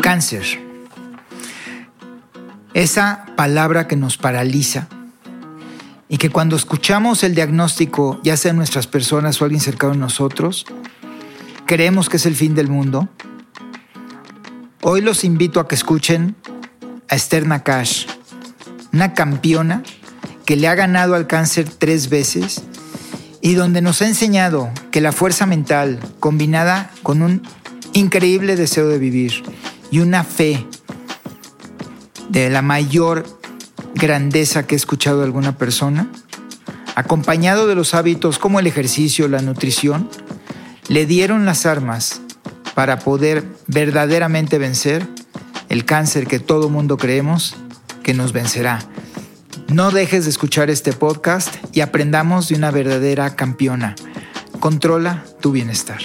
Cáncer. Esa palabra que nos paraliza y que cuando escuchamos el diagnóstico, ya sea nuestras personas o alguien cercano a nosotros, creemos que es el fin del mundo. Hoy los invito a que escuchen a Esther Nakash, una campeona que le ha ganado al cáncer tres veces y donde nos ha enseñado que la fuerza mental combinada con un increíble deseo de vivir y una fe de la mayor grandeza que he escuchado de alguna persona, acompañado de los hábitos como el ejercicio, la nutrición, le dieron las armas para poder verdaderamente vencer el cáncer que todo mundo creemos que nos vencerá. No dejes de escuchar este podcast y aprendamos de una verdadera campeona. Controla tu bienestar.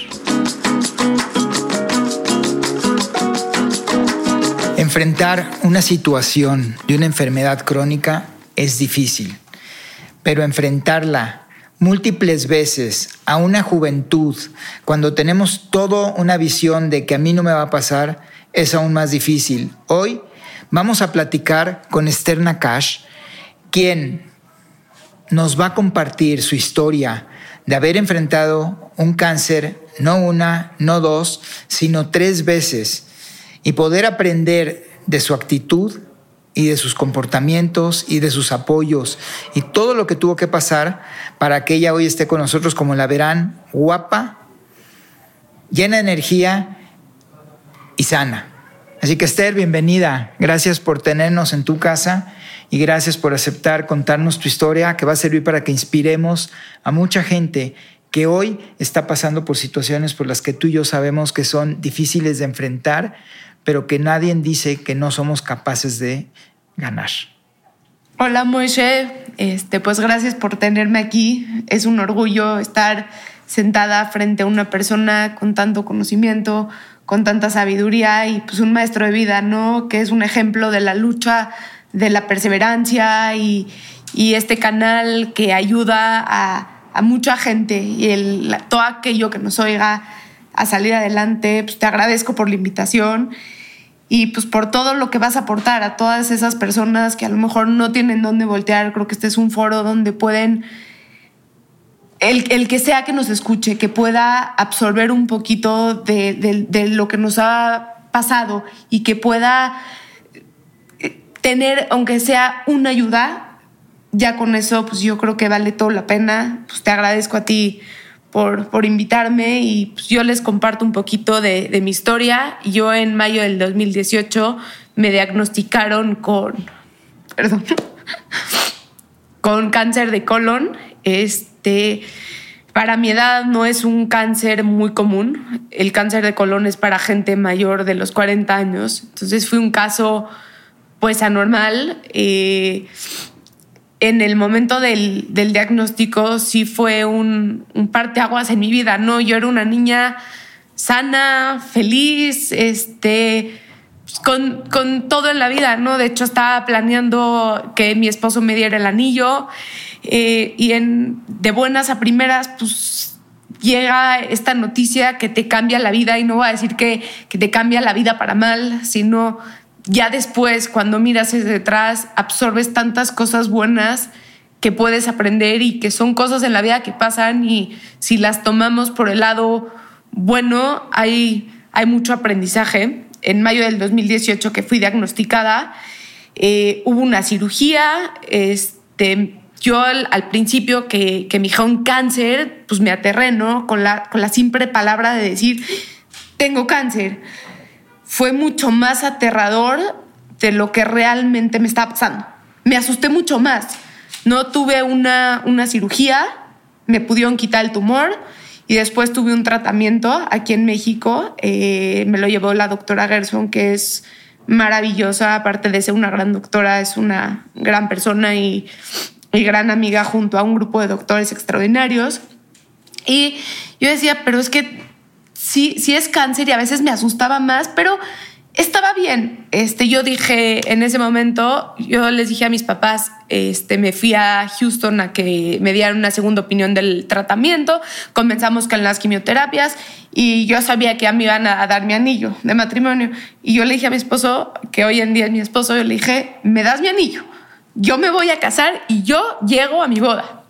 Enfrentar una situación de una enfermedad crónica es difícil, pero enfrentarla múltiples veces a una juventud, cuando tenemos toda una visión de que a mí no me va a pasar, es aún más difícil. Hoy vamos a platicar con Esther Nakash, quien nos va a compartir su historia de haber enfrentado un cáncer, no una, no dos, sino tres veces y poder aprender de su actitud y de sus comportamientos y de sus apoyos y todo lo que tuvo que pasar para que ella hoy esté con nosotros como la verán, guapa, llena de energía y sana. Así que Esther, bienvenida. Gracias por tenernos en tu casa y gracias por aceptar contarnos tu historia que va a servir para que inspiremos a mucha gente que hoy está pasando por situaciones por las que tú y yo sabemos que son difíciles de enfrentar, pero que nadie dice que no somos capaces de ganar. Hola Moishe, este, pues gracias por tenerme aquí. Es un orgullo estar sentada frente a una persona con tanto conocimiento, con tanta sabiduría y pues un maestro de vida, ¿no? Que es un ejemplo de la lucha, de la perseverancia y, y este canal que ayuda a, mucha gente y el, todo aquello que nos oiga a salir adelante. Pues te agradezco por la invitación y pues por todo lo que vas a aportar a todas esas personas que a lo mejor no tienen dónde voltear. Creo que este es un foro donde pueden, el, el que sea que nos escuche, que pueda absorber un poquito de, de lo que nos ha pasado y que pueda tener, aunque sea una ayuda, ya con eso, pues yo creo que vale todo la pena. Pues te agradezco a ti por, por invitarme y pues yo les comparto un poquito de, de, mi historia. Yo en mayo del 2018 me diagnosticaron con, perdón, con cáncer de colon. Este, para mi edad no es un cáncer muy común. El cáncer de colon es para gente mayor de los 40 años. Entonces fue un caso pues anormal. Eh, en el momento del, del, diagnóstico sí fue un, un parteaguas en mi vida, ¿no? Yo era una niña sana, feliz, este, con, con, todo en la vida, ¿no? De hecho, estaba planeando que mi esposo me diera el anillo eh, y en, de buenas a primeras, pues llega esta noticia que te cambia la vida y no voy a decir que, que te cambia la vida para mal, sino ya después, cuando miras hacia detrás, absorbes tantas cosas buenas que puedes aprender y que son cosas en la vida que pasan y si las tomamos por el lado bueno, hay, hay mucho aprendizaje. En mayo del 2018 que fui diagnosticada, eh, hubo una cirugía. Este, yo al, principio que, que, me dijeron cáncer, pues me aterré, ¿no? Con la, con la simple palabra de decir, tengo cáncer fue mucho más aterrador de lo que realmente me estaba pasando. Me asusté mucho más. No tuve una, una cirugía, me pudieron quitar el tumor y después tuve un tratamiento aquí en México. Eh, me lo llevó la doctora Gerson, que es maravillosa, aparte de ser una gran doctora, es una gran persona y, y gran amiga junto a un grupo de doctores extraordinarios. Y yo decía, pero es que sí, sí es cáncer y a veces me asustaba más, pero estaba bien. Este, yo dije en ese momento, yo les dije a mis papás, este, me fui a Houston a que me dieran una segunda opinión del tratamiento. Comenzamos con las quimioterapias y yo sabía que ya me iban a dar mi anillo de matrimonio. Y yo le dije a mi esposo, que hoy en día es mi esposo, yo le dije, me das mi anillo. Yo me voy a casar y yo llego a mi boda.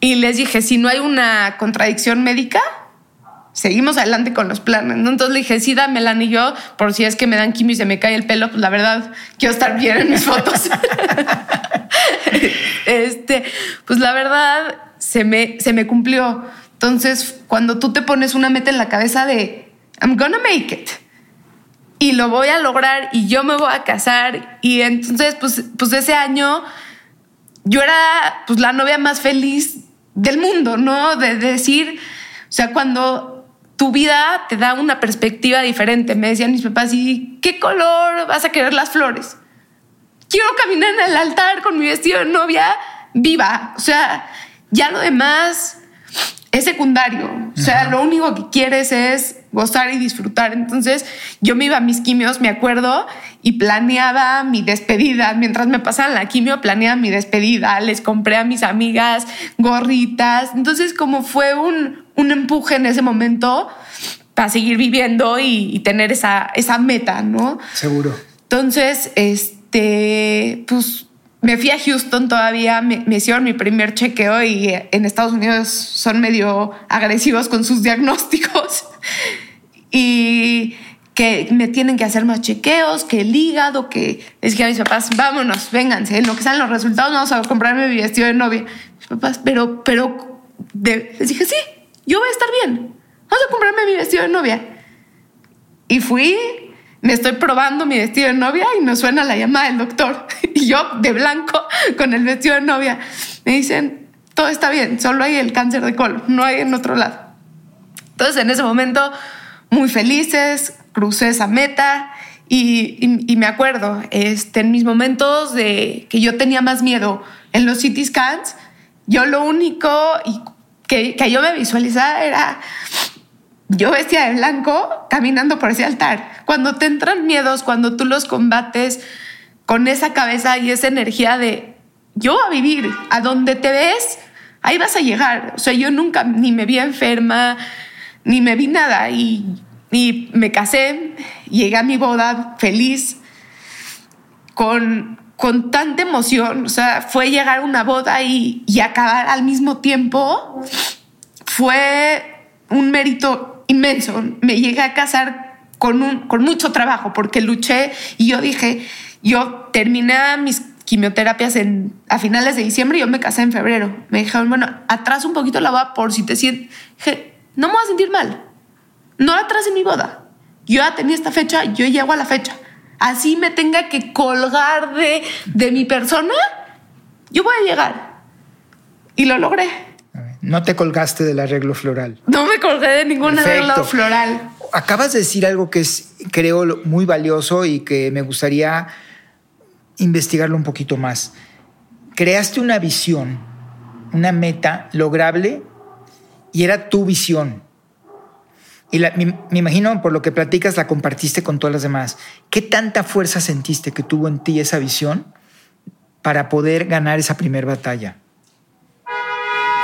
Y les dije, si no hay una contradicción médica, seguimos adelante con los planes. Entonces le dije, sí, dame el anillo por si es que me dan quimio y se me cae el pelo. Pues la verdad, quiero estar bien en mis fotos. este, pues la verdad, se me, se me cumplió. Entonces, cuando tú te pones una meta en la cabeza de, I'm gonna make it. Y lo voy a lograr y yo me voy a casar. Y entonces, pues, pues ese año yo era pues, la novia más feliz del mundo, ¿no? De decir, o sea, cuando tu vida te da una perspectiva diferente. Me decían mis papás, ¿y qué color vas a querer las flores? Quiero caminar en el altar con mi vestido de novia viva. O sea, ya lo demás es secundario. O sea, lo único que quieres es gozar y disfrutar. Entonces yo me iba a mis quimios, me acuerdo, y planeaba mi despedida. Mientras me pasaban la quimio, planeaba mi despedida. Les compré a mis amigas gorritas. Entonces como fue un, un empuje en ese momento para seguir viviendo y, tener esa, esa meta, ¿no? Seguro. Entonces, este, pues me fui a Houston todavía, me, me, hicieron mi primer chequeo y en Estados Unidos son medio agresivos con sus diagnósticos y que me tienen que hacer más chequeos, que el hígado, que les dije a mis papás, vámonos, vénganse, en lo que salen los resultados vamos a comprarme mi vestido de novia. Mis papás, pero, pero, les dije, sí, yo voy a estar bien. Vamos a comprarme mi vestido de novia. Y fui, me estoy probando mi vestido de novia y me suena la llamada del doctor. Y yo de blanco con el vestido de novia. Me dicen, todo está bien, solo hay el cáncer de colon, no hay en otro lado. Entonces en ese momento, muy felices, crucé esa meta y, me acuerdo, este, en mis momentos de que yo tenía más miedo en los CT scans, yo lo único, que, yo me visualizaba era yo vestía de blanco caminando por ese altar. Cuando te entran miedos, cuando tú los combates con esa cabeza y esa energía de yo a vivir, a donde te ves, ahí vas a llegar. O sea, yo nunca ni me vi enferma, ni me vi nada y, y me casé, llegué a mi boda feliz con con tanta emoción, o sea, fue llegar a una boda y, acabar al mismo tiempo, fue un mérito inmenso. Me llegué a casar con, un, con mucho trabajo porque luché y yo dije, yo terminé mis quimioterapias en, a finales de diciembre y yo me casé en febrero. Me dijeron, bueno, atrás un poquito la boda por si te sientes... no me voy a sentir mal. No atrás en mi boda. Yo ya tenía esta fecha, yo llego a la fecha así me tenga que colgar de, de mi persona, yo voy a llegar. Y lo logré. No te colgaste del arreglo floral. No me colgué de ningún arreglo floral. Acabas de decir algo que es, creo, muy valioso y que me gustaría investigarlo un poquito más. Creaste una visión, una meta lograble y era tu visión. Y me, imagino, por lo que platicas, la compartiste con todas las demás. ¿Qué tanta fuerza sentiste que tuvo en ti esa visión para poder ganar esa primera batalla?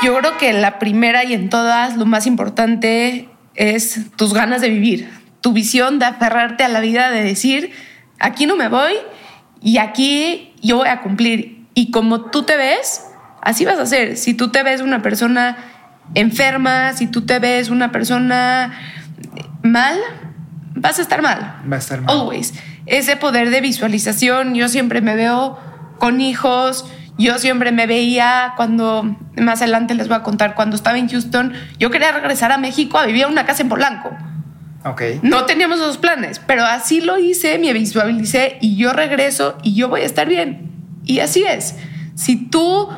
Yo creo que en la primera y en todas lo más importante es tus ganas de vivir, tu visión de aferrarte a la vida, de decir, aquí no me voy y aquí yo voy a cumplir. Y como tú te ves, así vas a ser. Si tú te ves una persona enferma, si tú te ves una persona mal, vas a estar mal. Va a estar mal. Always. Ese poder de visualización, yo siempre me veo con hijos, yo siempre me veía cuando, más adelante les voy a contar, cuando estaba en Houston, yo quería regresar a México a vivir en una casa en Polanco. Okay. No teníamos esos planes, pero así lo hice, me visualicé y yo regreso y yo voy a estar bien. Y así es. Si tú,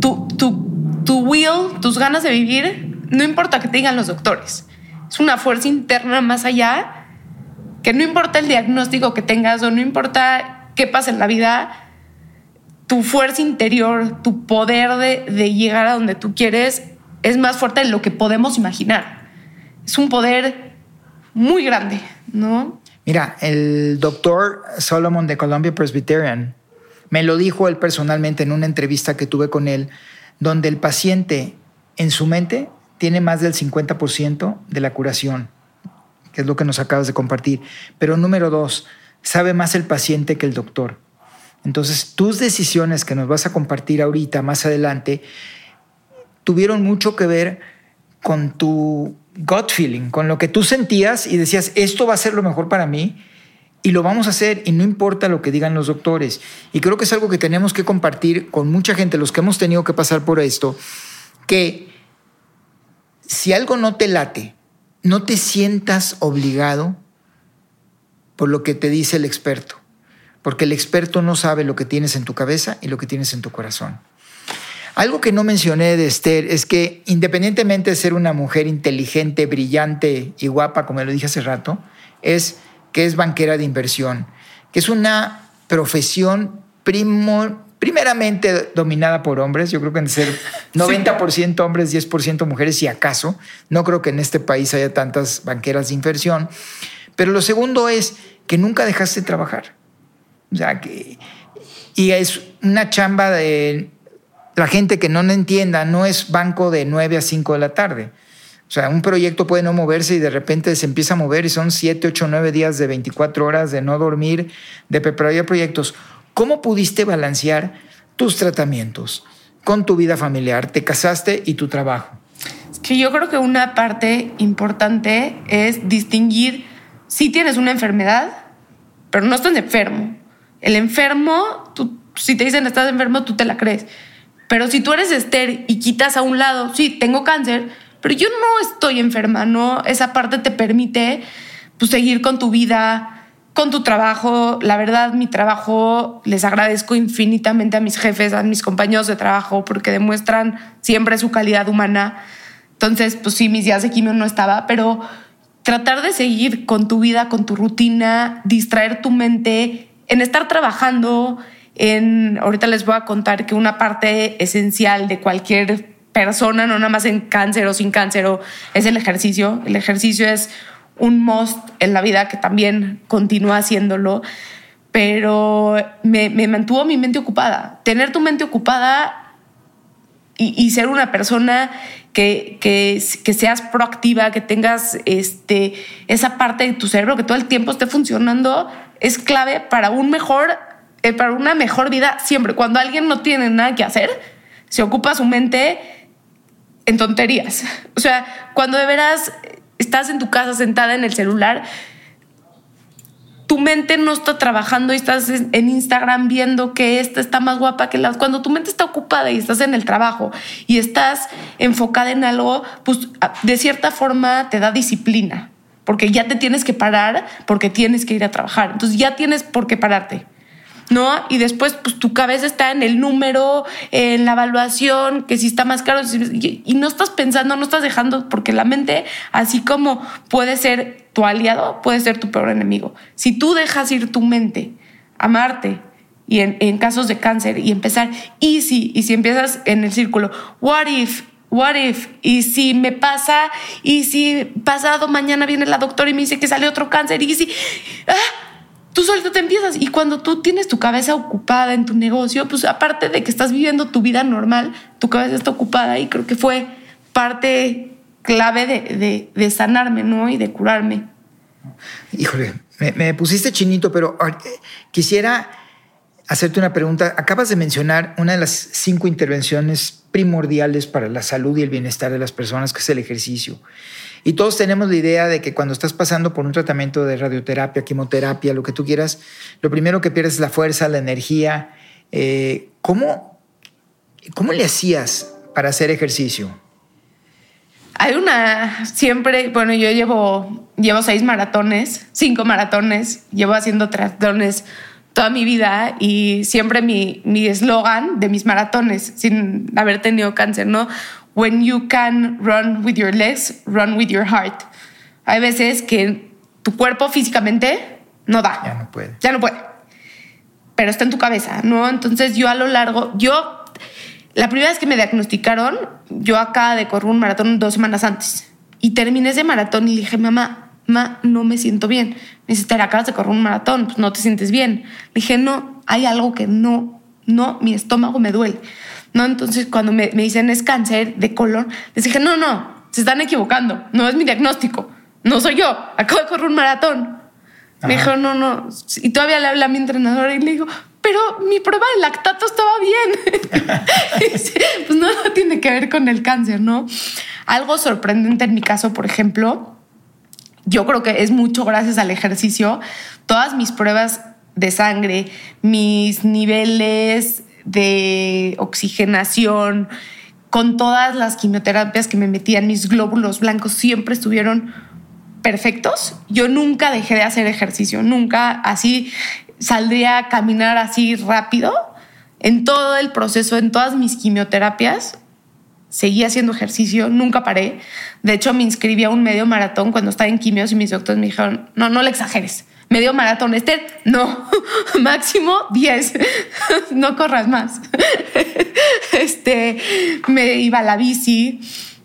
tú, tú tu will, tus ganas de vivir, no importa que te digan los doctores. Es una fuerza interna más allá que no importa el diagnóstico que tengas o no importa qué pasa en la vida, tu fuerza interior, tu poder de, de llegar a donde tú quieres es más fuerte de lo que podemos imaginar. Es un poder muy grande, ¿no? Mira, el doctor Solomon de Columbia Presbyterian me lo dijo él personalmente en una entrevista que tuve con él, donde el paciente en su mente tiene más del 50% de la curación, que es lo que nos acabas de compartir. Pero número dos, sabe más el paciente que el doctor. Entonces, tus decisiones que nos vas a compartir ahorita, más adelante, tuvieron mucho que ver con tu gut feeling, con lo que tú sentías y decías, esto va a ser lo mejor para mí y lo vamos a hacer y no importa lo que digan los doctores. Y creo que es algo que tenemos que compartir con mucha gente, los que hemos tenido que pasar por esto, que si algo no te late, no te sientas obligado por lo que te dice el experto, porque el experto no sabe lo que tienes en tu cabeza y lo que tienes en tu corazón. Algo que no mencioné de Esther es que independientemente de ser una mujer inteligente, brillante y guapa, como lo dije hace rato, es que es banquera de inversión, que es una profesión primeramente dominada por hombres. Yo creo que en ser 90% hombres, 10% mujeres, si acaso. No creo que en este país haya tantas banqueras de inversión. Pero lo segundo es que nunca dejaste de trabajar. O sea, que. Y es una chamba de la gente que no entienda, no es banco de 9 a 5 de la tarde. O sea, un proyecto puede no moverse y de repente se empieza a mover y son 7, 8, 9 días de 24 horas de no dormir, de preparar proyectos. ¿Cómo pudiste balancear tus tratamientos con tu vida familiar? Te casaste y tu trabajo. Es que yo creo que una parte importante es distinguir si tienes una enfermedad, pero no estás enfermo. El enfermo, tú, si te dicen estás enfermo, tú te la crees. Pero si tú eres Esther y quitas a un lado, sí, tengo cáncer, pero yo no estoy enferma, ¿no? Esa parte te permite pues, seguir con tu vida, con tu trabajo. La verdad, mi trabajo, les agradezco infinitamente a mis jefes, a mis compañeros de trabajo, porque demuestran siempre su calidad humana. Entonces, pues sí, mis días de quimio no estaba, pero tratar de seguir con tu vida, con tu rutina, distraer tu mente, en estar trabajando, en, ahorita les voy a contar que una parte esencial de cualquier persona, no nada más en cáncer o sin cáncer, es el ejercicio. El ejercicio es un must en la vida que también continúa haciéndolo, pero me, mantuvo mi mente ocupada. Tener tu mente ocupada y, ser una persona que, que, que, seas proactiva, que tengas este, esa parte de tu cerebro que todo el tiempo esté funcionando, es clave para un mejor eh, para una mejor vida siempre. Cuando alguien no tiene nada que hacer, se ocupa su mente en tonterías. O sea, cuando de veras estás en tu casa sentada en el celular, tu mente no está trabajando y estás en Instagram viendo que esta está más guapa que la. Cuando tu mente está ocupada y estás en el trabajo y estás enfocada en algo, pues de cierta forma te da disciplina, porque ya te tienes que parar porque tienes que ir a trabajar. Entonces ya tienes por qué pararte. ¿No? Y después, pues tu cabeza está en el número, en la evaluación, que si está más caro, y no estás pensando, no estás dejando, porque la mente, así como puede ser tu aliado, puede ser tu peor enemigo. Si tú dejas ir tu mente, amarte, y en, casos de cáncer, y empezar easy, y si empiezas en el círculo, what if, what if, y si me pasa, y si pasado mañana viene la doctora y me dice que sale otro cáncer, y si... ¡ah! Tú solito te empiezas. Y cuando tú tienes tu cabeza ocupada en tu negocio, pues aparte de que estás viviendo tu vida normal, tu cabeza está ocupada y creo que fue parte clave de, de, sanarme, ¿no? Y de curarme. Híjole, me, pusiste chinito, pero ah, quisiera hacerte una pregunta. Acabas de mencionar una de las cinco intervenciones primordiales para la salud y el bienestar de las personas, que es el ejercicio. Y todos tenemos la idea de que cuando estás pasando por un tratamiento de radioterapia, quimioterapia, lo que tú quieras, lo primero que pierdes es la fuerza, la energía. Eh, ¿cómo, ¿Cómo le hacías para hacer ejercicio? Hay una, siempre, bueno, yo llevo, llevo seis maratones, cinco maratones, llevo haciendo triatlones toda mi vida y siempre mi eslogan de mis maratones, sin haber tenido cáncer, ¿no? When you can run with your legs, run with your heart. Hay veces que tu cuerpo físicamente no da. Ya no puede. Ya no puede. Pero está en tu cabeza, ¿no? Entonces yo a lo largo, yo, la primera vez que me diagnosticaron, yo acá de correr un maratón dos semanas antes. Y terminé ese maratón y dije, mamá, ma, no me siento bien. Me dice, te acabas de correr un maratón, pues no te sientes bien. Le dije, no, hay algo que no, no, mi estómago me duele. No, entonces cuando me, me dicen es cáncer de colon, les dije, no, no, se están equivocando, no es mi diagnóstico, no soy yo, acabo de correr un maratón. Me dijo, no, no, y todavía le habla a mi entrenador y le digo, pero mi prueba de lactato estaba bien. pues no, no tiene que ver con el cáncer, ¿no? Algo sorprendente en mi caso, por ejemplo, yo creo que es mucho gracias al ejercicio. Todas mis pruebas de sangre, mis niveles de oxigenación, con todas las quimioterapias que me metían, mis glóbulos blancos siempre estuvieron perfectos. Yo nunca dejé de hacer ejercicio, nunca así saldría a caminar así rápido. En todo el proceso, en todas mis quimioterapias, seguí haciendo ejercicio, nunca paré. De hecho, me inscribí a un medio maratón cuando estaba en quimios y mis doctores me dijeron, no, no le exageres. Medio maratón, este, no, máximo 10, no corras más. Este, me iba a la bici.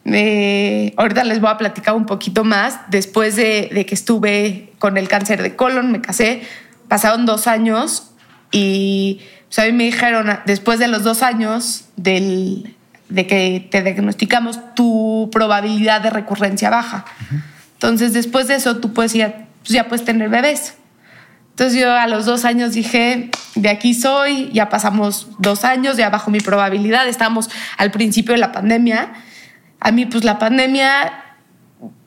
Eh, ahorita les voy a platicar un poquito más. Después de, de que estuve con el cáncer de colon, me casé, pasaron dos años y pues, a mí me dijeron, después de los dos años del, de que te diagnosticamos, tu probabilidad de recurrencia baja. Entonces, después de eso, tú puedes ir, pues ya puedes tener bebés. Entonces yo a los dos años dije, de aquí soy, ya pasamos dos años, ya bajo mi probabilidad, estamos al principio de la pandemia. A mí pues la pandemia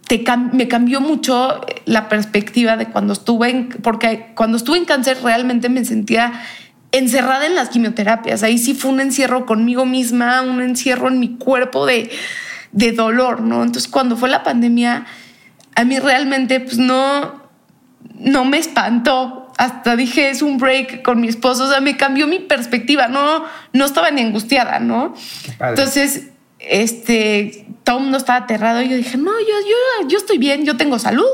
te me cambió mucho la perspectiva de cuando estuve en, porque cuando estuve en cáncer realmente me sentía encerrada en las quimioterapias. Ahí sí fue un encierro conmigo misma, un encierro en mi cuerpo de, de dolor, ¿no? Entonces, cuando fue la pandemia, a mí realmente, pues no, no me espantó. Hasta dije, es un break con mi esposo. O sea, me cambió mi perspectiva. No, no estaba ni angustiada, ¿no? Entonces, este, todo el mundo estaba aterrado. Y yo dije, no, yo, yo, yo estoy bien, yo tengo salud.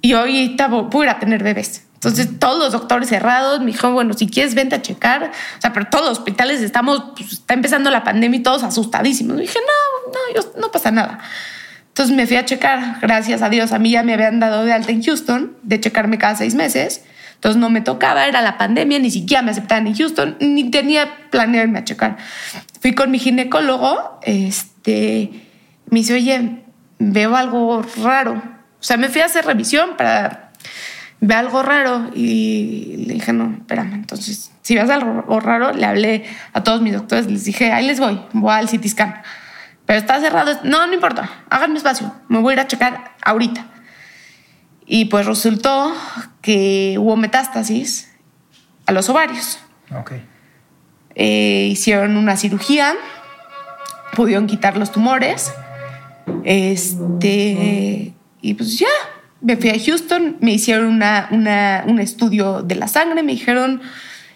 Y ahorita voy a tener bebés. Entonces, todos los doctores cerrados, me dijo, bueno, si quieres, vente a checar. O sea, pero todos los hospitales estamos, pues, está empezando la pandemia y todos asustadísimos. Y dije, no, no, yo, no pasa nada. Entonces me fui a checar, gracias a Dios, a mí ya me habían dado de alta en Houston, de checarme cada seis meses. Entonces no me tocaba, era la pandemia, ni siquiera me aceptaban en Houston, ni tenía planeado irme a checar. Fui con mi ginecólogo, este, me dice, oye, veo algo raro. O sea, me fui a hacer revisión para ve algo raro y le dije, no, espérame. Entonces, si ves algo raro, le hablé a todos mis doctores, les dije, ahí les voy, voy al CT scan. Pero está cerrado. No, no importa, háganme espacio, me voy a ir a checar ahorita. Y pues resultó que hubo metástasis a los ovarios. Ok. Eh, hicieron una cirugía, pudieron quitar los tumores. Este, y pues ya, me fui a Houston, me hicieron una, un estudio de la sangre, me dijeron,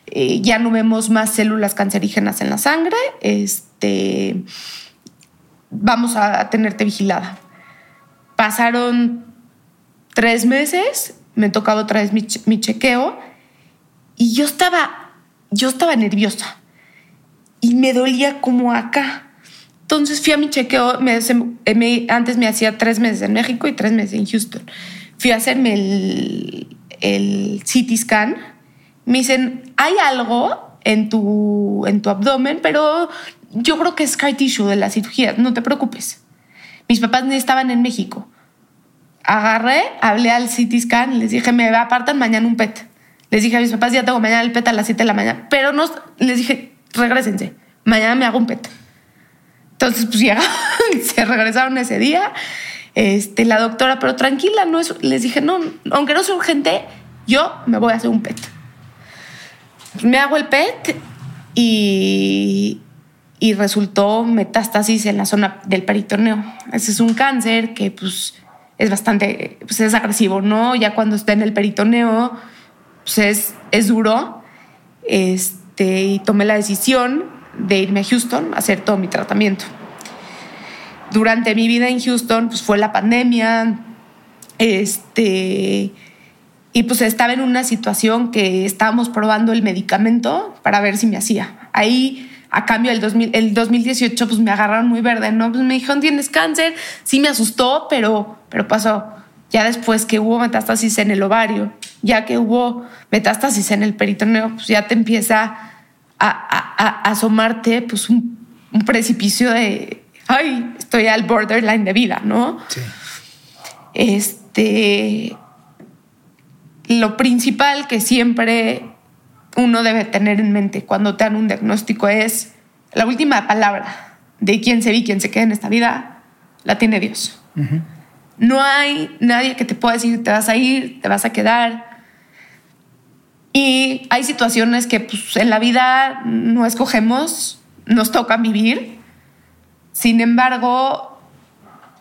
eh, ya no vemos más células cancerígenas en la sangre, este, vamos a tenerte vigilada. Pasaron tres meses, me tocaba otra vez mi, chequeo y yo estaba, yo estaba nerviosa y me dolía como acá. Entonces fui a mi chequeo, me, antes me hacía tres meses en México y tres meses en Houston. Fui a hacerme el, el CT scan. Me dicen, hay algo en tu, en tu abdomen, pero yo creo que es scar tissue de la cirugía, no te preocupes. Mis papás estaban en México. Agarré, hablé al CT scan, les dije, me apartan mañana un PET. Les dije a mis papás, ya tengo mañana el PET a las 7 de la mañana, pero no, les dije, regresense, mañana me hago un PET. Entonces, pues ya se regresaron ese día. Este, la doctora, pero tranquila, no es, les dije, no, aunque no sea urgente, yo me voy a hacer un PET. Me hago el PET y, y resultó metástasis en la zona del peritoneo. Ese es un cáncer que pues es bastante, pues es agresivo, ¿no? Ya cuando está en el peritoneo, pues es, es duro. Este, y tomé la decisión de irme a Houston a hacer todo mi tratamiento. Durante mi vida en Houston, pues fue la pandemia, este, y pues estaba en una situación que estábamos probando el medicamento para ver si me hacía. Ahí, a cambio, el, 2000, el 2018, pues me agarraron muy verde, ¿no? Pues me dijeron, tienes cáncer. Sí me asustó, pero, pero pasó. Ya después que hubo metástasis en el ovario, ya que hubo metástasis en el peritoneo, pues ya te empieza a, a, a asomarte pues un, un, precipicio de, ay, estoy al borderline de vida, ¿no? Sí. Este, lo principal que siempre uno debe tener en mente cuando te dan un diagnóstico es la última palabra de quién se ve y quién se queda en esta vida, la tiene Dios. Uh -huh. No hay nadie que te pueda decir te vas a ir, te vas a quedar. Y hay situaciones que pues, en la vida no escogemos, nos toca vivir. Sin embargo,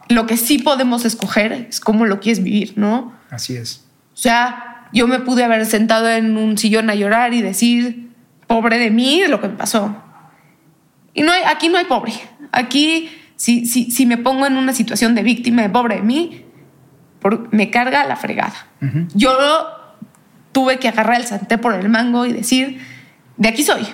lo que sí podemos escoger es cómo lo quieres vivir, ¿no? Así es. O sea, yo me pude haber sentado en un sillón a llorar y decir, pobre de mí, lo que me pasó. Y no hay, aquí no hay pobre. Aquí, si, si, si me pongo en una situación de víctima, de pobre de mí, por, me carga la fregada. Uh -huh. Yo tuve que agarrar el santé por el mango y decir, de aquí soy.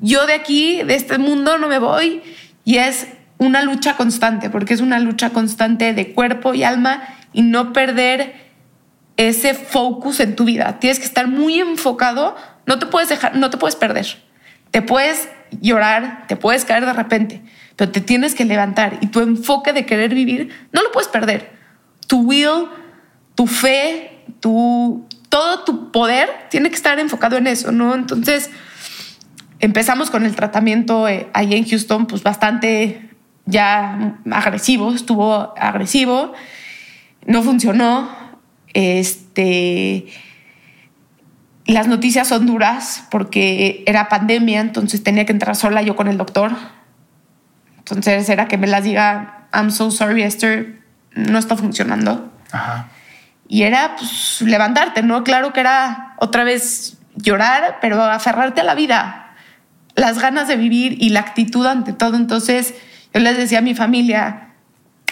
Yo de aquí, de este mundo, no me voy. Y es una lucha constante, porque es una lucha constante de cuerpo y alma y no perder ese focus en tu vida. Tienes que estar muy enfocado, no te puedes dejar, no te puedes perder. Te puedes llorar, te puedes caer de repente, pero te tienes que levantar y tu enfoque de querer vivir no lo puedes perder. Tu will, tu fe, tu todo tu poder tiene que estar enfocado en eso, ¿no? Entonces, empezamos con el tratamiento eh, ahí en Houston, pues bastante ya agresivo, estuvo agresivo, no funcionó. Este, las noticias son duras porque era pandemia, entonces tenía que entrar sola yo con el doctor. Entonces era que me las diga, I'm so sorry, Esther, no está funcionando. Ajá. Y era pues, levantarte, ¿no? Claro que era otra vez llorar, pero aferrarte a la vida, las ganas de vivir y la actitud ante todo. Entonces, yo les decía a mi familia,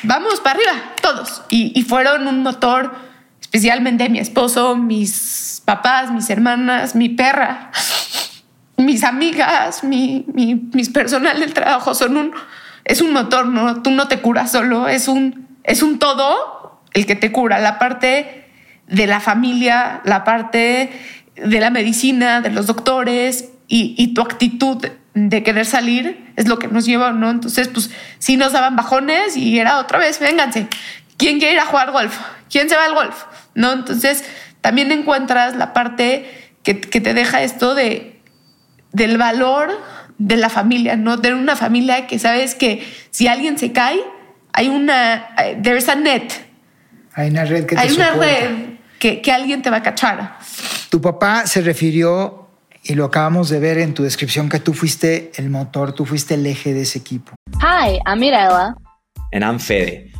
vamos para arriba, todos. Y, y, fueron un motor, especialmente mi esposo, mis papás, mis hermanas, mi perra, mis amigas, mi, mi, mis personal del trabajo, son un, es un motor, ¿no? Tú no te curas solo, es un, es un todo el que te cura, la parte de la familia, la parte de la medicina, de los doctores y, y tu actitud de querer salir es lo que nos lleva, ¿no? Entonces, pues sí nos daban bajones y era otra vez, vénganse, ¿quién quiere ir a jugar golf? ¿Quién se va al golf? ¿No? Entonces, también encuentras la parte que, que te deja esto de, del valor de la familia, ¿no? De una familia que sabes que si alguien se cae, hay una, there's a net. Hay una red que te Hay una soporta. red que, que alguien te va a cachar. Tu papá se refirió y lo acabamos de ver en tu descripción que tú fuiste el motor, tú fuiste el eje de ese equipo. Hi, I'm Mirella. And I'm Fede.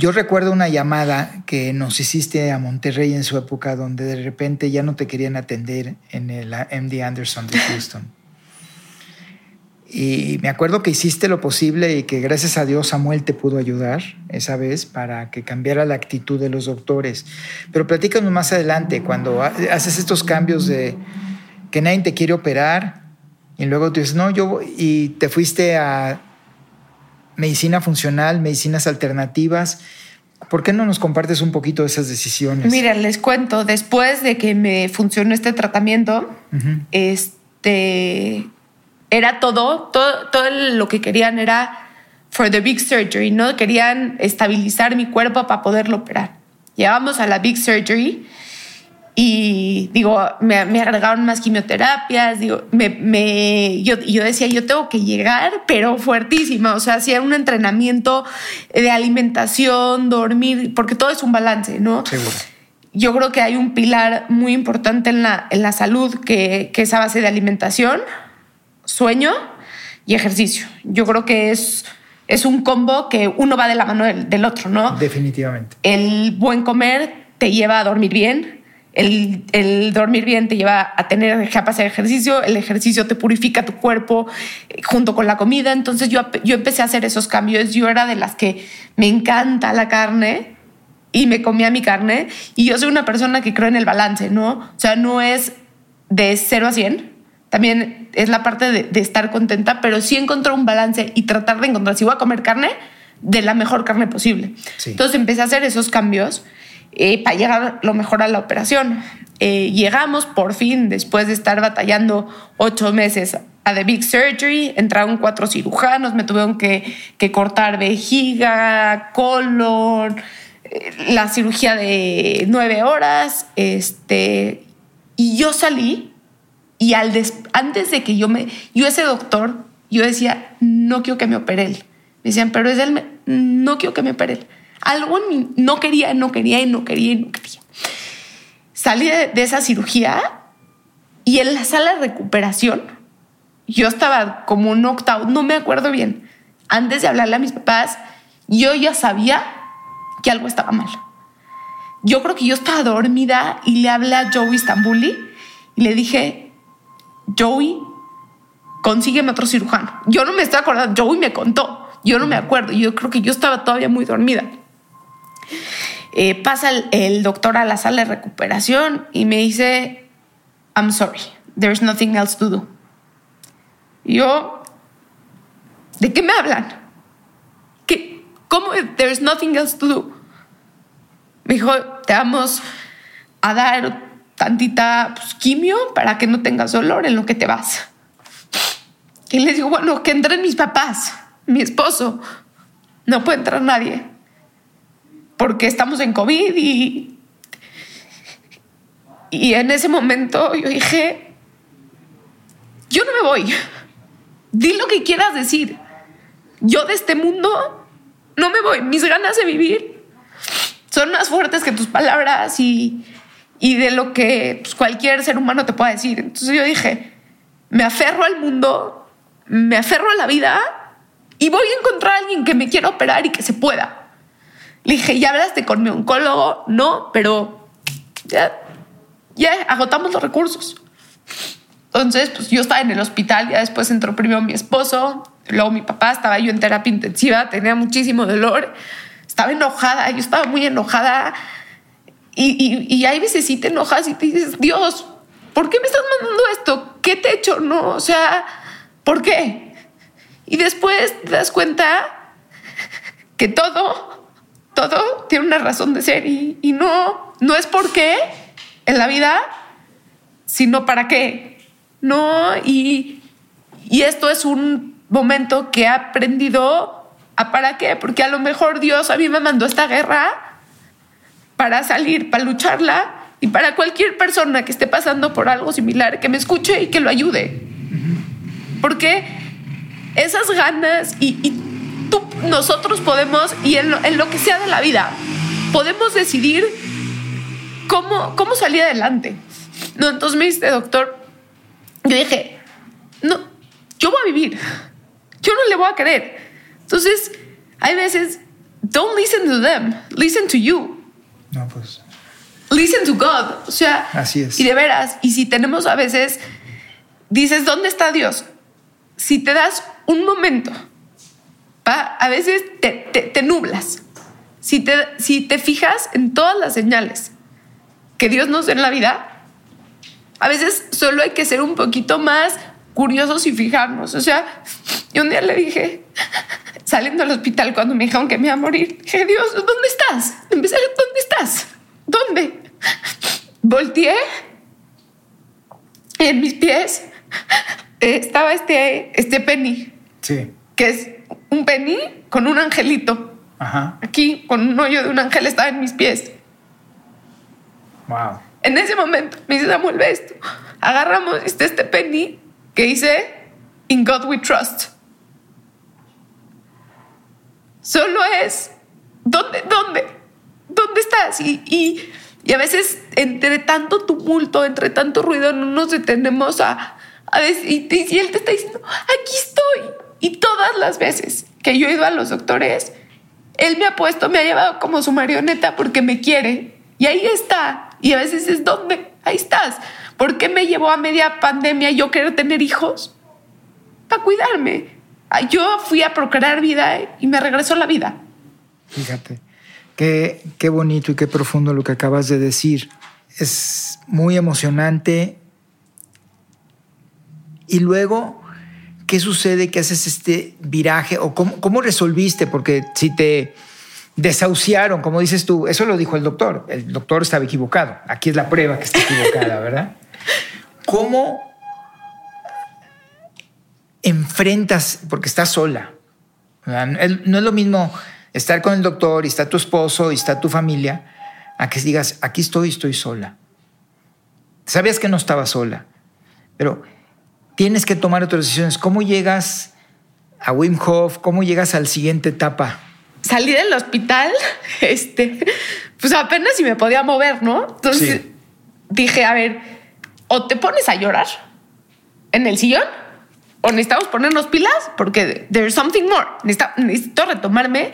Yo recuerdo una llamada que nos hiciste a Monterrey en su época donde de repente ya no te querían atender en el MD Anderson de Houston. Y me acuerdo que hiciste lo posible y que gracias a Dios Samuel te pudo ayudar esa vez para que cambiara la actitud de los doctores. Pero platícanos más adelante, cuando haces estos cambios de que nadie te quiere operar y luego tú dices, no, yo, y te fuiste a medicina funcional, medicinas alternativas. ¿Por qué no nos compartes un poquito de esas decisiones? Mira, les cuento, después de que me funcionó este tratamiento, uh -huh. este era todo, todo, todo lo que querían era for the big surgery, ¿no? Querían estabilizar mi cuerpo para poderlo operar. Llevamos a la big surgery y digo, me, agregaron más quimioterapias, digo, me, yo, yo, decía, yo tengo que llegar, pero fuertísima, o sea, hacía un entrenamiento de alimentación, dormir, porque todo es un balance, ¿no? Seguro. Yo creo que hay un pilar muy importante en la, en la salud que, que es a base de alimentación, sueño y ejercicio. Yo creo que es, es un combo que uno va de la mano del, del otro, ¿no? Definitivamente. El buen comer te lleva a dormir bien, el, dormir bien te lleva a tener que hacer ejercicio, el ejercicio te purifica tu cuerpo eh, junto con la comida. Entonces yo, yo empecé a hacer esos cambios. Yo era de las que me encanta la carne y me comía mi carne. Y yo soy una persona que creo en el balance, ¿no? O sea, no es de 0 a 100. También es la parte de, estar contenta, pero sí encontrar un balance y tratar de encontrar, si voy a comer carne, de la mejor carne posible. Entonces empecé a hacer esos cambios eh, para llegar lo mejor a la operación. Eh, llegamos por fin, después de estar batallando ocho meses a The Big Surgery, entraron cuatro cirujanos, me tuvieron que, cortar vejiga, colon, eh, la cirugía de nueve horas, este, y yo salí y al antes de que yo me, yo ese doctor, yo decía, no quiero que me opere él. Me decían, pero es él, no quiero que me opere él. Algo en mí no quería, no quería y no quería y no quería. Salí de, esa cirugía y en la sala de recuperación, yo estaba como un octavo, no me acuerdo bien. Antes de hablarle a mis papás, yo ya sabía que algo estaba mal. Yo creo que yo estaba dormida y le hablé a Joey Stambuli y le dije, Joey, consígueme otro cirujano. Yo no me estoy acordando, Joey me contó, yo no me acuerdo, yo creo que yo estaba todavía muy dormida. Eh, pasa el, doctor a la sala de recuperación y me dice, I'm sorry, there's nothing else to do. yo, ¿de qué me hablan? ¿Qué? ¿Cómo there's nothing else to do? Me dijo, te vamos a dar tantita pues, quimio para que no tengas dolor en lo que te vas. Y les digo, bueno, que entren mis papás, mi esposo. No puede entrar nadie porque estamos en COVID y, y en ese momento yo dije, yo no me voy, di lo que quieras decir, yo de este mundo no me voy, mis ganas de vivir son más fuertes que tus palabras y, y de lo que pues, cualquier ser humano te pueda decir. Entonces yo dije, me aferro al mundo, me aferro a la vida y voy a encontrar a alguien que me quiera operar y que se pueda. Le dije, ¿ya hablaste con mi oncólogo? No, pero ya, ya agotamos los recursos. Entonces, pues yo estaba en el hospital, ya después entró primero mi esposo, luego mi papá, estaba yo en terapia intensiva, tenía muchísimo dolor, estaba enojada, yo estaba muy enojada. Y, y, y hay veces sí te enojas y te dices, Dios, ¿por qué me estás mandando esto? ¿Qué te he hecho? No, o sea, ¿por qué? Y después te das cuenta que todo todo tiene una razón de ser y, no, no es por qué en la vida, sino para qué. No, y, y esto es un momento que he aprendido a para qué, porque a lo mejor Dios a mí me mandó esta guerra para salir, para lucharla y para cualquier persona que esté pasando por algo similar, que me escuche y que lo ayude. Porque esas ganas y, y nosotros podemos, y en lo, que sea de la vida, podemos decidir cómo, cómo salir adelante. No, entonces me dice, doctor, yo dije, no, yo voy a vivir, yo no le voy a querer. Entonces, hay veces, don't listen to them, listen to you. No, pues. Listen to God. O sea, así es. Y de veras, y si tenemos a veces, dices, ¿dónde está Dios? Si te das un momento a veces te, nublas. Si te, si te fijas en todas las señales que Dios nos da en la vida, a veces solo hay que ser un poquito más curiosos y fijarnos. O sea, yo un día le dije, saliendo del hospital cuando me dijeron que me iba a morir, dije, Dios, ¿dónde estás? Empecé, ¿dónde estás? ¿Dónde? Volteé en mis pies estaba este, este penny. Sí. Que es un penny con un angelito. Ajá. Aquí, con un hoyo de un ángel, estaba en mis pies. Wow. En ese momento me dice Samuel, ve esto. Agarramos este, este penny que dice In God we trust. Solo es, ¿dónde, dónde? ¿Dónde estás? Y, y, y a veces entre tanto tumulto, entre tanto ruido, no nos detenemos a, a decir, y, él te está diciendo, aquí estoy. Y todas las veces que yo he ido a los doctores, él me ha puesto, me ha llevado como su marioneta porque me quiere. Y ahí está. Y a veces es donde, ahí estás. ¿Por qué me llevó a media pandemia yo quiero tener hijos? Para cuidarme. Yo fui a procrear vida y me regresó la vida. Fíjate, qué, qué bonito y qué profundo lo que acabas de decir. Es muy emocionante. Y luego, ¿qué sucede que haces este viraje? ¿O cómo, cómo resolviste? Porque si te desahuciaron, como dices tú, eso lo dijo el doctor. El doctor estaba equivocado. Aquí es la prueba que está equivocada, ¿verdad? ¿Cómo enfrentas, porque estás sola? No es lo mismo estar con el doctor y está tu esposo y está tu familia, a que digas, aquí estoy, estoy sola. Sabías que no estaba sola, pero tienes que tomar otras decisiones. ¿Cómo llegas a Wim Hof? ¿Cómo llegas a la siguiente etapa? Salí del hospital, este, pues apenas si me podía mover, ¿no? Entonces dije, a ver, o te pones a llorar en el sillón o necesitamos ponernos pilas porque there's something more. Necesito, retomarme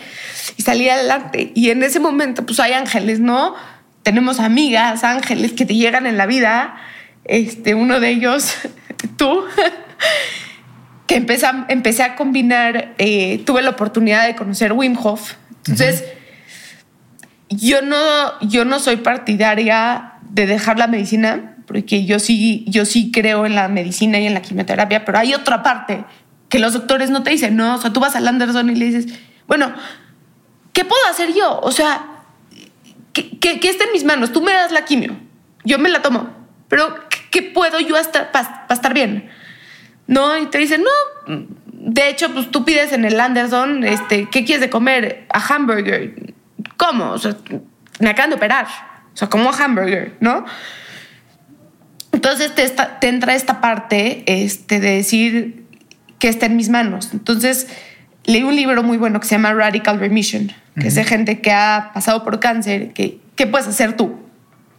y salir adelante. Y en ese momento, pues hay ángeles, ¿no? Tenemos amigas, ángeles que te llegan en la vida. Este, uno de ellos, tú, que empecé a, empecé a combinar, eh, tuve la oportunidad de conocer Wim Hof. Entonces, yo, no, yo no soy partidaria de dejar la medicina porque yo sí, yo sí creo en la medicina y en la quimioterapia, pero hay otra parte que los doctores no te dicen, no, o sea, tú vas al Anderson y le dices, bueno, ¿qué puedo hacer yo? O sea, ¿qué, qué, está en mis manos? Tú me das la quimio, yo me la tomo, pero ¿qué, puedo yo hasta para estar bien? No, y te dicen, no, de hecho, pues tú pides en el Anderson, este, ¿qué quieres de comer? A hamburger. ¿Cómo? O sea, me acaban de operar. O sea, como hamburger, ¿no? Entonces te, entra esta parte este, de decir que está en mis manos. Entonces leí un libro muy bueno que se llama Radical Remission, que es de gente que ha pasado por cáncer, que, ¿qué puedes hacer tú?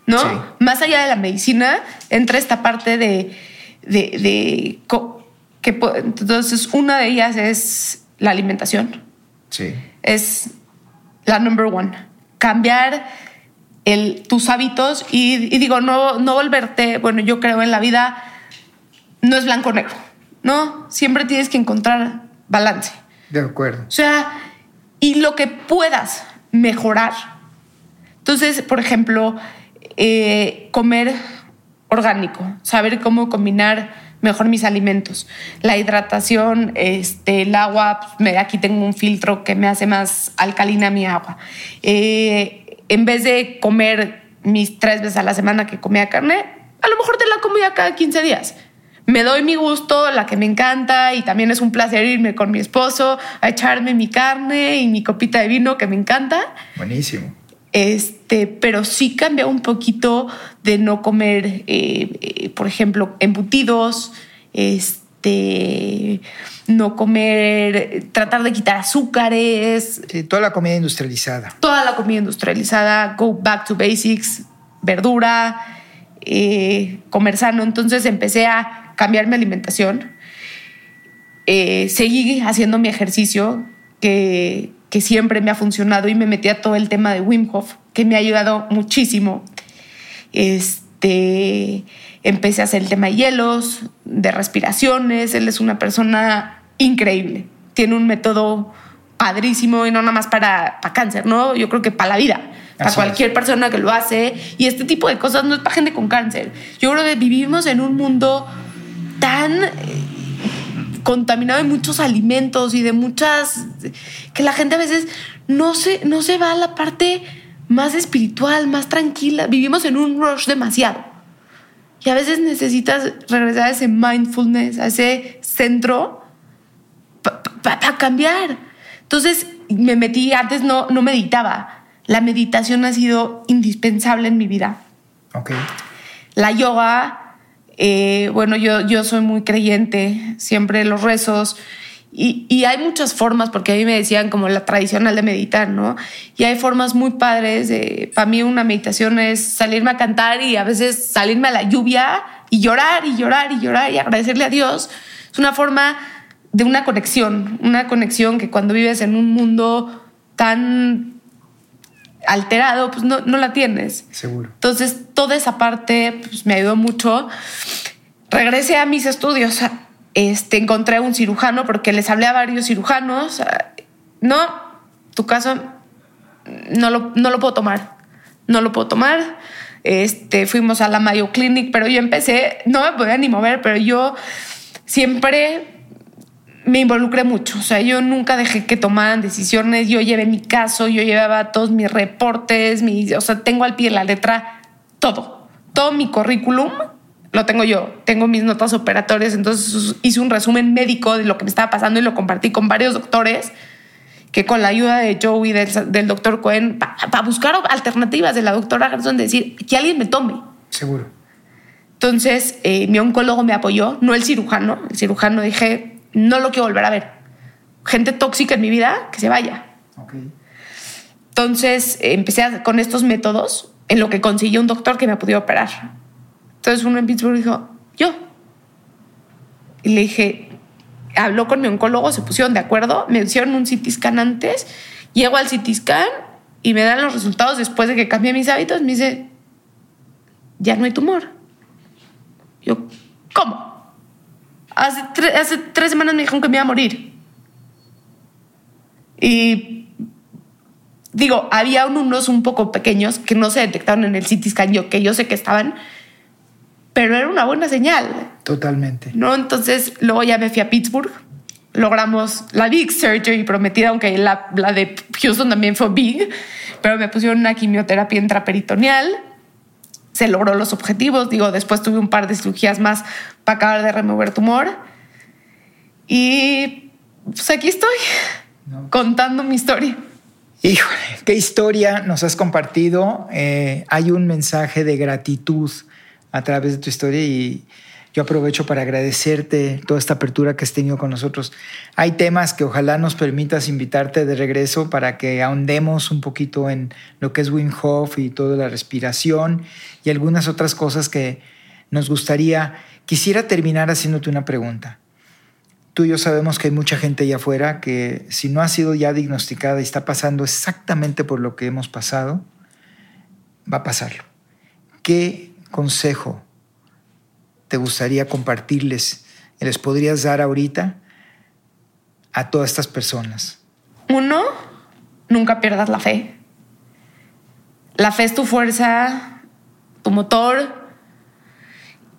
¿No? Más allá de la medicina, entra esta parte de, de, que entonces una de ellas es la alimentación. Sí. Es la number one. Cambiar tus hábitos y, digo, no, no volverte, bueno, yo creo en la vida no es blanco-negro, ¿no? Siempre tienes que encontrar balance. De acuerdo. O sea, y lo que puedas mejorar. Entonces, por ejemplo, eh, comer orgánico, saber cómo combinar mejor mis alimentos. La hidratación, este, el agua, pues, aquí tengo un filtro que me hace más alcalina mi agua. Eh, en vez de comer mis tres veces a la semana que comía carne, a lo mejor te la comía cada 15 días. Me doy mi gusto, la que me encanta, y también es un placer irme con mi esposo a echarme mi carne y mi copita de vino que me encanta. Buenísimo. Este, pero sí cambia un poquito de no comer, eh, eh, por ejemplo, embutidos, este no comer, tratar de quitar azúcares. Sí, toda la comida industrializada. Toda la comida industrializada, go back to basics, verdura, eh, comer sano. Entonces empecé a cambiar mi alimentación. Seguí haciendo mi ejercicio que, que siempre me ha funcionado y me metí a todo el tema de Wim Hof, que me ha ayudado muchísimo. Este, empecé a hacer el tema de hielos, de respiraciones. Él es una persona increíble. Tiene un método padrísimo y no nada más para, para cáncer, ¿no? Yo creo que para la vida, para cualquier persona que lo hace. Y este tipo de cosas no es para gente con cáncer. Yo creo que vivimos en un mundo tan contaminado de muchos alimentos y de muchas que la gente a veces no se, no se va a la parte más espiritual, más tranquila. Vivimos en un rush demasiado. Y a veces necesitas regresar a ese mindfulness, a ese centro para cambiar. Entonces me metí, antes no, no meditaba. La meditación ha sido indispensable en mi vida. Ok. La yoga, eh, bueno, yo, yo soy muy creyente, siempre los rezos. Y, y, hay muchas formas, porque a mí me decían como la tradicional de meditar, ¿no? Y hay formas muy padres. Para mí una meditación es salirme a cantar y a veces salirme a la lluvia y llorar y llorar y llorar y agradecerle a Dios. Es una forma de una conexión, una conexión que cuando vives en un mundo tan alterado, pues no, no la tienes. Seguro. Entonces, toda esa parte pues, me ayudó mucho. Regresé a mis estudios. Este, encontré un cirujano porque les hablé a varios cirujanos. No, tu caso no lo, no lo puedo tomar. No lo puedo tomar. Este, fuimos a la Mayo Clinic, pero yo empecé, no me podía ni mover, pero yo siempre me involucré mucho. O sea, yo nunca dejé que tomaran decisiones. Yo llevé mi caso, yo llevaba todos mis reportes, mis, o sea, tengo al pie de la letra todo. Todo mi currículum lo tengo yo. Tengo mis notas operatorias. Entonces hice un resumen médico de lo que me estaba pasando y lo compartí con varios doctores que con la ayuda de Joe y del, del doctor Cohen, para buscar alternativas de la doctora Garzón, decir que alguien me tome. Seguro. Entonces, eh, mi oncólogo me apoyó, no el cirujano. El cirujano dije, no lo quiero volver a ver. Gente tóxica en mi vida, que se vaya. Okay. Entonces empecé con estos métodos en lo que consiguió un doctor que me podía operar. Entonces uno en Pittsburgh dijo, yo. Y le dije, habló con mi oncólogo, se pusieron de acuerdo, me hicieron un CT scan antes, llego al CT scan y me dan los resultados después de que cambié mis hábitos, me dice, ya no hay tumor. Yo, ¿cómo? Hace, hace tres semanas me dijeron que me iba a morir. Y digo, había unos un poco pequeños que no se detectaron en el CT scan, yo que yo sé que estaban, pero era una buena señal. Totalmente. ¿No? Entonces, luego ya me fui a Pittsburgh. Logramos la big surgery prometida, aunque la, la de Houston también fue big, pero me pusieron una quimioterapia intraperitoneal se logró los objetivos. Digo, después tuve un par de cirugías más para acabar de remover tumor. Y pues aquí estoy no. contando mi historia. Híjole, qué historia nos has compartido. Eh, hay un mensaje de gratitud a través de tu historia y yo aprovecho para agradecerte toda esta apertura que has tenido con nosotros. Hay temas que ojalá nos permitas invitarte de regreso para que ahondemos un poquito en lo que es Wim Hof y toda la respiración y algunas otras cosas que nos gustaría. Quisiera terminar haciéndote una pregunta. Tú y yo sabemos que hay mucha gente allá afuera que si no ha sido ya diagnosticada y está pasando exactamente por lo que hemos pasado, va a pasarlo. ¿Qué consejo te gustaría compartirles, les podrías dar ahorita a todas estas personas? Uno, nunca pierdas la fe. La fe es tu fuerza, tu motor.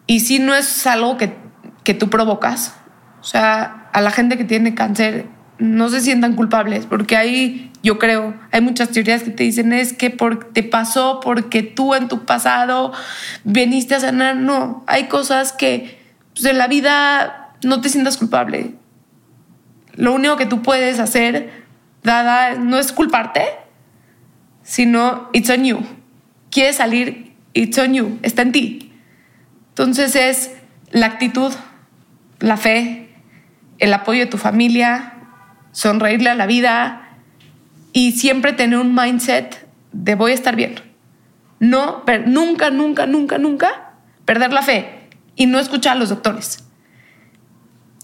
Y si no es algo que, que tú provocas, o sea, a la gente que tiene cáncer no se sientan culpables, porque ahí yo creo, hay muchas teorías que te dicen es que por, te pasó porque tú en tu pasado veniste a sanar. No, hay cosas que pues, en la vida no te sientas culpable. Lo único que tú puedes hacer, dada, no es culparte, sino it's on you. Quieres salir, it's on you, está en ti. Entonces es la actitud, la fe, el apoyo de tu familia, sonreírle a la vida y siempre tener un mindset de voy a estar bien. No, pero nunca, nunca, nunca, nunca perder la fe y no escuchar a los doctores.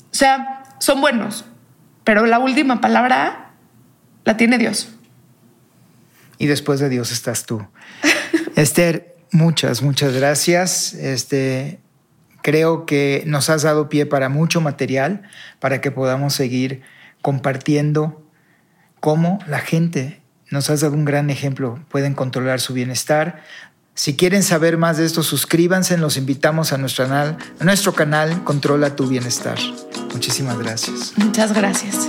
O sea, son buenos, pero la última palabra la tiene Dios. Y después de Dios estás tú. Esther, muchas, muchas gracias. Este, creo que nos has dado pie para mucho material para que podamos seguir compartiendo cómo la gente, nos has dado un gran ejemplo, pueden controlar su bienestar. Si quieren saber más de esto, suscríbanse, los invitamos a nuestro canal, a nuestro canal Controla tu Bienestar. Muchísimas gracias. Muchas gracias.